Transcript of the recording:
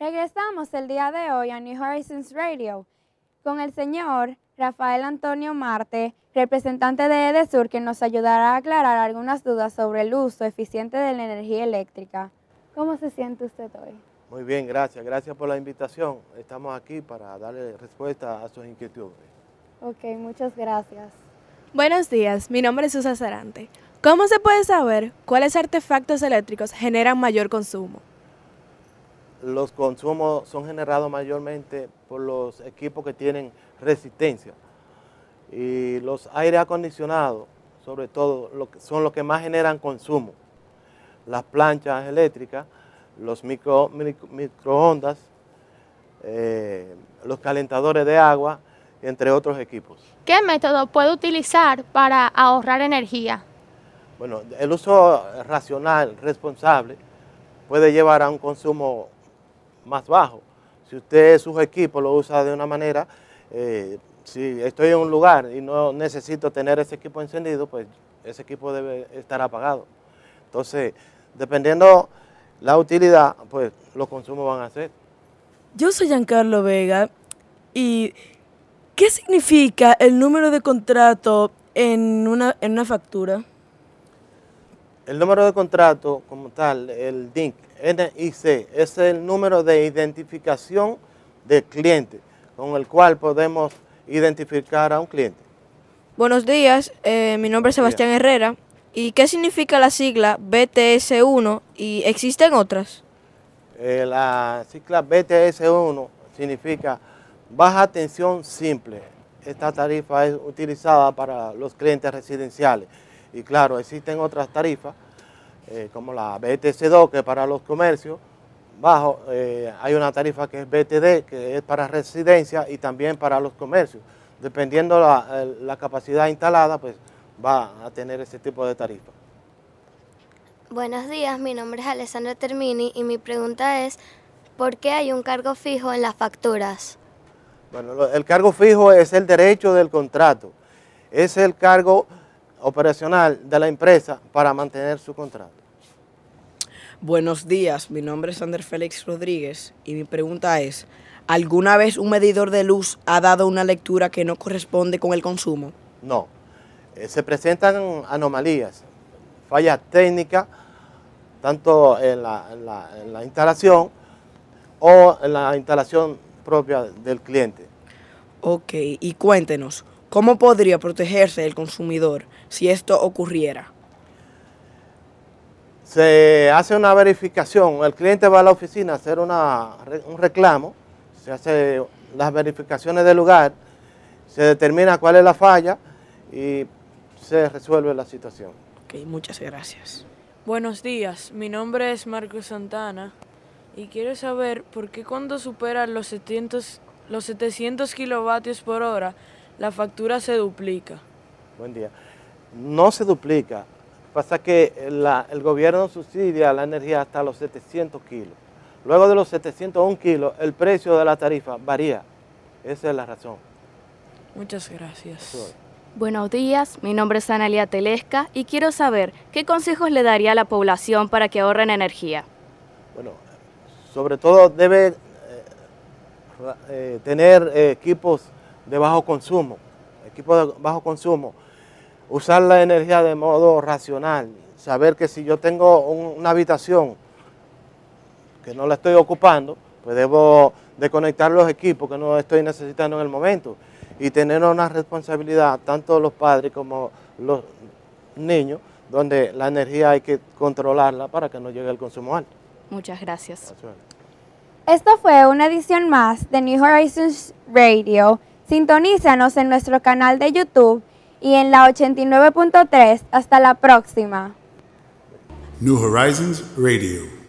Regresamos el día de hoy a New Horizons Radio con el señor Rafael Antonio Marte, representante de EDESUR, que nos ayudará a aclarar algunas dudas sobre el uso eficiente de la energía eléctrica. ¿Cómo se siente usted hoy? Muy bien, gracias. Gracias por la invitación. Estamos aquí para darle respuesta a sus inquietudes. Ok, muchas gracias. Buenos días, mi nombre es Susa Sarante. ¿Cómo se puede saber cuáles artefactos eléctricos generan mayor consumo? Los consumos son generados mayormente por los equipos que tienen resistencia. Y los aire acondicionados, sobre todo, son los que más generan consumo. Las planchas eléctricas, los micro, microondas, eh, los calentadores de agua, entre otros equipos. ¿Qué método puede utilizar para ahorrar energía? Bueno, el uso racional, responsable, puede llevar a un consumo más bajo. Si usted sus equipos lo usa de una manera, eh, si estoy en un lugar y no necesito tener ese equipo encendido, pues ese equipo debe estar apagado. Entonces, dependiendo la utilidad, pues los consumos van a ser. Yo soy Giancarlo Vega y ¿qué significa el número de contrato en una, en una factura? El número de contrato como tal, el DINC, NIC, es el número de identificación del cliente con el cual podemos identificar a un cliente. Buenos días, eh, mi nombre es Sebastián Herrera. ¿Y qué significa la sigla BTS1 y existen otras? Eh, la sigla BTS1 significa baja tensión simple. Esta tarifa es utilizada para los clientes residenciales. Y claro, existen otras tarifas, eh, como la BTC2, que es para los comercios. Bajo, eh, hay una tarifa que es BTD, que es para residencia y también para los comercios. Dependiendo la, la capacidad instalada, pues va a tener ese tipo de tarifa. Buenos días, mi nombre es Alessandra Termini y mi pregunta es, ¿por qué hay un cargo fijo en las facturas? Bueno, el cargo fijo es el derecho del contrato, es el cargo operacional de la empresa para mantener su contrato. Buenos días, mi nombre es Sander Félix Rodríguez y mi pregunta es, ¿alguna vez un medidor de luz ha dado una lectura que no corresponde con el consumo? No, eh, se presentan anomalías, fallas técnicas, tanto en la, instalación o en la instalación propia del cliente. Ok, y cuéntenos, ¿cómo podría protegerse el consumidor si esto ocurriera? Se hace una verificación, el cliente va a la oficina a hacer una, un reclamo, se hace las verificaciones del lugar, se determina cuál es la falla y se resuelve la situación. Ok, muchas gracias. Buenos días, mi nombre es Marco Santana y quiero saber por qué cuando supera los 700, los 700 kilovatios por hora, la factura se duplica. Buen día. No se duplica, pasa que el gobierno subsidia la energía hasta los 700 kilos. Luego de los 701 kilos, el precio de la tarifa varía. Esa es la razón. Muchas gracias. Buenos días, mi nombre es Analia Telesca y quiero saber qué consejos le daría a la población para que ahorren energía. Bueno, sobre todo debe eh, eh, tener equipos de bajo consumo, equipos de bajo consumo, usar la energía de modo racional, saber que si yo tengo una habitación que no la estoy ocupando, pues debo de conectar los equipos que no estoy necesitando en el momento y tener una responsabilidad, tanto los padres como los niños, donde la energía hay que controlarla para que no llegue al consumo alto. Muchas gracias. Esto fue una edición más de New Horizons Radio. Sintonízanos en nuestro canal de YouTube y en la 89.3. Hasta la próxima. New Horizons Radio.